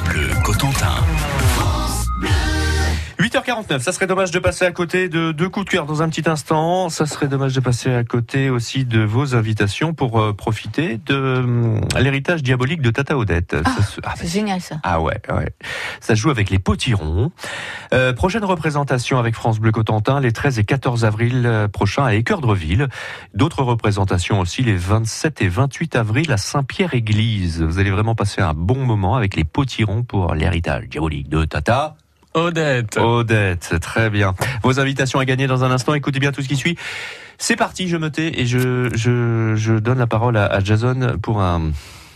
Bleu Cotentin. 8h49, ça serait dommage de passer à côté de deux coups de cœur dans un petit instant. Ça serait dommage de passer à côté aussi de vos invitations pour euh, profiter de euh, l'héritage diabolique de Tata Odette. Ah, se- ah, C'est génial ça. ah ouais, ouais. Ça joue avec les potirons. Euh, prochaine représentation avec France Bleu Cotentin les 13 et 14 avril euh, prochains à Équeurdreville. D'autres représentations aussi les 27 et 28 avril à Saint-Pierre-Église. Vous allez vraiment passer un bon moment avec les potirons pour l'héritage diabolique de Tata. Odette. Odette, très bien. Vos invitations à gagner dans un instant. Écoutez bien tout ce qui suit. C'est parti, je me tais et je, je, je donne la parole à, à Jason pour un,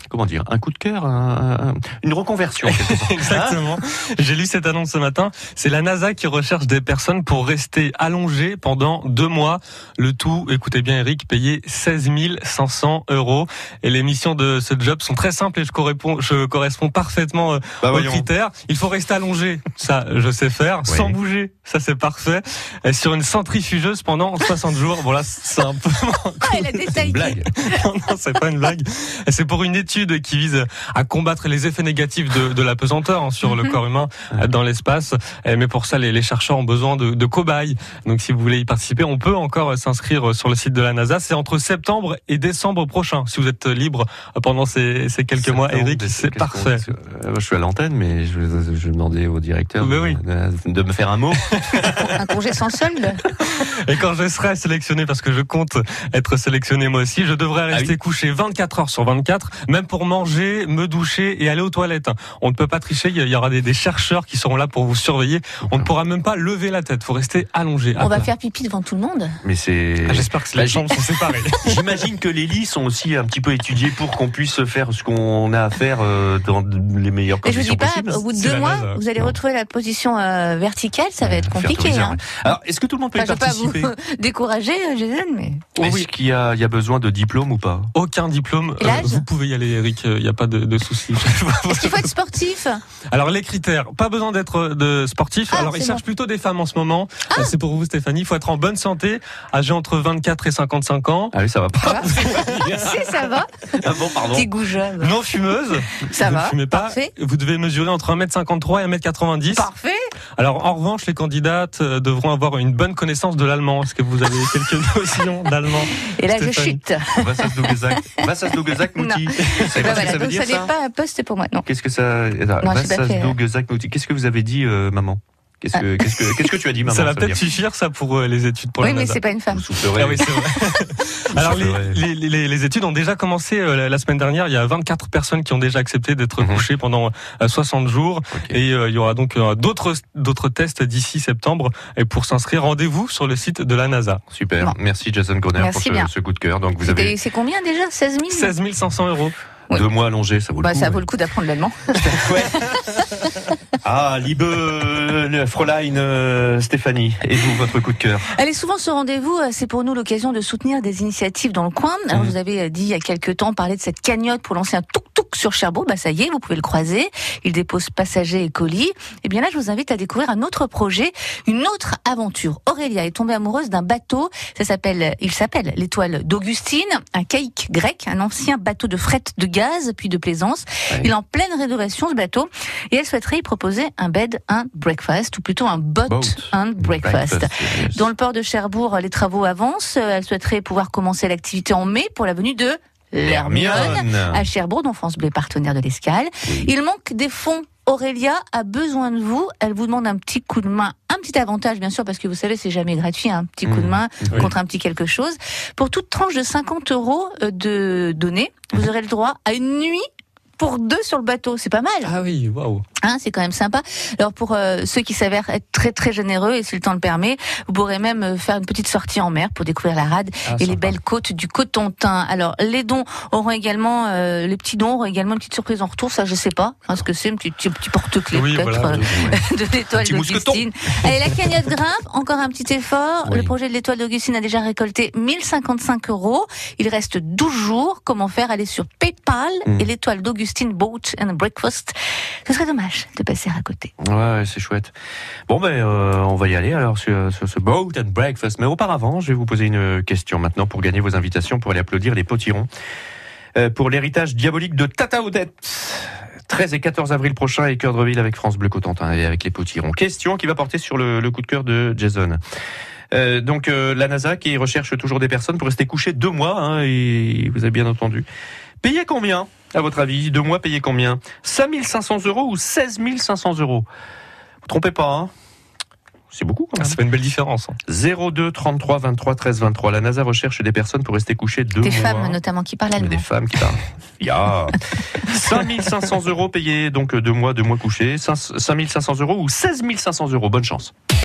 comment dire, un coup de cœur, un- un- une reconversion. Exactement. J'ai lu cette annonce ce matin. C'est la NASA qui recherche des personnes pour rester allongées pendant deux mois. Le tout, écoutez bien Eric, payé 16 500 euros. Et les missions de ce job sont très simples et je corresponds, je corresponds parfaitement euh, Bah aux voyons. critères. Il faut rester allongé, ça je sais faire. Oui. Sans bouger, ça c'est parfait. Et sur une centrifugeuse pendant 60 jours. Bon là, c'est un peu Ah, elle a détaillé. Blague. non, non, c'est pas une blague. C'est pour une étude qui vise à combattre les effets négatifs de, de la pesanteur hein, sur le Mhm. corps humain euh, dans l'espace. Euh, Mais pour ça, les, les chercheurs ont besoin de, de cobayes. Donc, si vous voulez y participer, on peut encore euh, s'inscrire sur le site de la NASA. C'est entre septembre et décembre prochain. Si vous êtes libre pendant ces, ces quelques mois, Eric, c'est parfait. Je suis à l'antenne, mais je, je demandais au directeur Mais de, oui. de- de me faire un mot. Un congé sans solde. Et quand je serai sélectionné, parce que je compte être sélectionné moi aussi, je devrais Ah rester couché 24 heures sur 24, même pour manger, me doucher et aller aux toilettes. On ne peut pas tricher, il y aura des, des chercheurs qui seront là pour vous surveiller. On ne pourra même pas lever la tête, faut rester allongé. On va faire pipi devant tout le monde. Mais c'est. ah, J'espère que les chambres sont séparées. J'imagine que les lits sont aussi un petit peu étudiés pour qu'on puisse faire ce qu'on a à faire euh, dans les meilleures Mais je vous conditions dis pas, possibles. au bout de deux mois, vous allez Non. retrouver la position euh, verticale, ça va être compliqué. Hein. ouais. Alors, est-ce que tout le monde peut Enfin, y je vais pas vous participer décourager, euh, Jason, mais. Est-ce qu'il y a, il y a besoin de diplôme ou pas? Aucun diplôme. Vous pouvez y aller, Eric. Il n'y a pas de, de souci. Est-ce qu'il faut être sportif Alors les critères, pas besoin d'être de sportif. Ah, Alors ils c'est cherchent plutôt des femmes en ce moment. Euh, C'est pour vous Stéphanie. Il faut être en bonne santé, âgé entre 24 et 55 ans, Ah oui, ça va Ça pas. va Si, ça va. ah bon, pardon. Non fumeuse. Ça vous va. Ne fumez pas. Parfait. Vous devez mesurer entre 1m53 et 1m90. Parfait. Alors en revanche, les candidates euh, devront avoir une bonne connaissance de l'allemand. Est-ce que vous avez quelques notions d'allemand Et là, je chute. Was hast du gesagt Was hast du gesagt, Mouti C'est Bah voilà, ça veut donc dire, ça n'est pas un poste pour moi. Non. Qu'est-ce que ça. Non, Was j'ai pas hast fait, du gesagt, Mouti Qu'est-ce que vous avez dit, euh, maman? Qu'est-ce que, qu'est-ce que, qu'est-ce que tu as dit, maman Ça va peut-être dire suffire ça pour euh, les études pour Oui, la mais NASA. c'est pas une femme. Vous soufflerez. Ah oui, c'est vrai. Alors les, vrai. les, les, les études ont déjà commencé euh, la- la semaine dernière. Il y a 24 personnes qui ont déjà accepté d'être Mhm. couchées pendant euh, 60 jours. Ok. Et euh, il y aura donc euh, d'autres d'autres tests d'ici septembre. Et pour s'inscrire, rendez-vous sur le site de la NASA. Super. Bon. Merci, Jason Conner, pour Merci ce, coup de cœur. Donc, vous C'était- avez C'est combien déjà? 16 000 16 500 euros. Oui. deux mois allongés, ça vaut le bah, coup. Ça ouais. vaut le coup d'apprendre l'allemand. Ouais. Ah, liebe euh, Fräulein euh, Stéphanie, et vous, votre coup de cœur Allez, souvent ce rendez-vous, euh, c'est pour nous l'occasion de soutenir des initiatives dans le coin. Alors, Mhm. vous avez euh, dit il y a quelques temps, parler de cette cagnotte pour lancer un tuk-tuk sur Cherbourg. Bah, ça y est, vous pouvez le croiser. Il dépose passagers et colis. Et bien là, je vous invite à découvrir un autre projet, une autre aventure. Aurélia est tombée amoureuse d'un bateau. Ça s'appelle, il s'appelle l'étoile d'Augustine, un caïque grec, un ancien bateau de fret de gaz puis de plaisance. Ouais. Il est en pleine rénovation, ce bateau. Et elle souhaiterait y proposer un bed and breakfast, ou plutôt un boat, Boat and breakfast. yes. Dans le port de Cherbourg, les travaux avancent. Euh, Elle souhaiterait pouvoir commencer l'activité en mai pour la venue de l'Hermione à Cherbourg, dont France Bleu est partenaire de l'escale. Il manque des fonds. Aurélia a besoin de vous. Elle vous demande un petit coup de main, un petit avantage bien sûr, parce que vous savez c'est jamais gratuit, un petit coup de Mmh. main Oui. contre un petit quelque chose. Pour toute tranche de 50 euros euh, de données, vous aurez le droit à une nuit pour deux sur le bateau. C'est pas mal. Ah oui, waouh. Hein, c'est quand même sympa. Alors pour euh, ceux qui s'avèrent être très très généreux et si le temps le permet, vous pourrez même euh, faire une petite sortie en mer pour découvrir la rade Ah, et les belles côtes du Cotentin. Alors les dons auront également, euh, les petits dons auront également une petite surprise en retour. Ça je sais pas hein, ce que c'est, un petit, petit, petit porte-clés Oui, peut-être voilà. euh, de l'étoile d'Augustine. Allez la cagnotte grimpe, encore un petit effort. Oui. Le projet de l'étoile d'Augustine a déjà récolté 1055 euros. Il reste 12 jours. Comment faire? Allez sur PayPal et l'étoile d'Augustine Boat and Breakfast. Ce serait dommage de passer à côté. Ouais, c'est chouette. Bon, ben, euh, on va y aller alors sur, ce boat and breakfast. Mais auparavant, je vais vous poser une question maintenant pour gagner vos invitations pour aller applaudir les potirons. Euh, pour l'héritage diabolique de Tata Odette. 13 et 14 avril prochain à Équeurdreville avec France Bleu Cotentin et avec les potirons. Question qui va porter sur le, coup de cœur de Jason. Euh, donc la NASA qui recherche toujours des personnes pour rester couché deux mois, hein, et vous avez bien entendu. Payez combien, à votre avis Deux mois, payez combien? 5500 euros ou 16 500 euros? Vous trompez pas, hein? C'est beaucoup quand même. Ça fait une belle différence. 02 33 23 13 23. La NASA recherche des personnes pour rester couchées deux Des mois. femmes notamment qui parlent allemand. Des femmes qui parlent. Ya 5500 euros payés, donc deux mois, deux mois couchés. 5500 euros ou 16 500 euros. Bonne chance.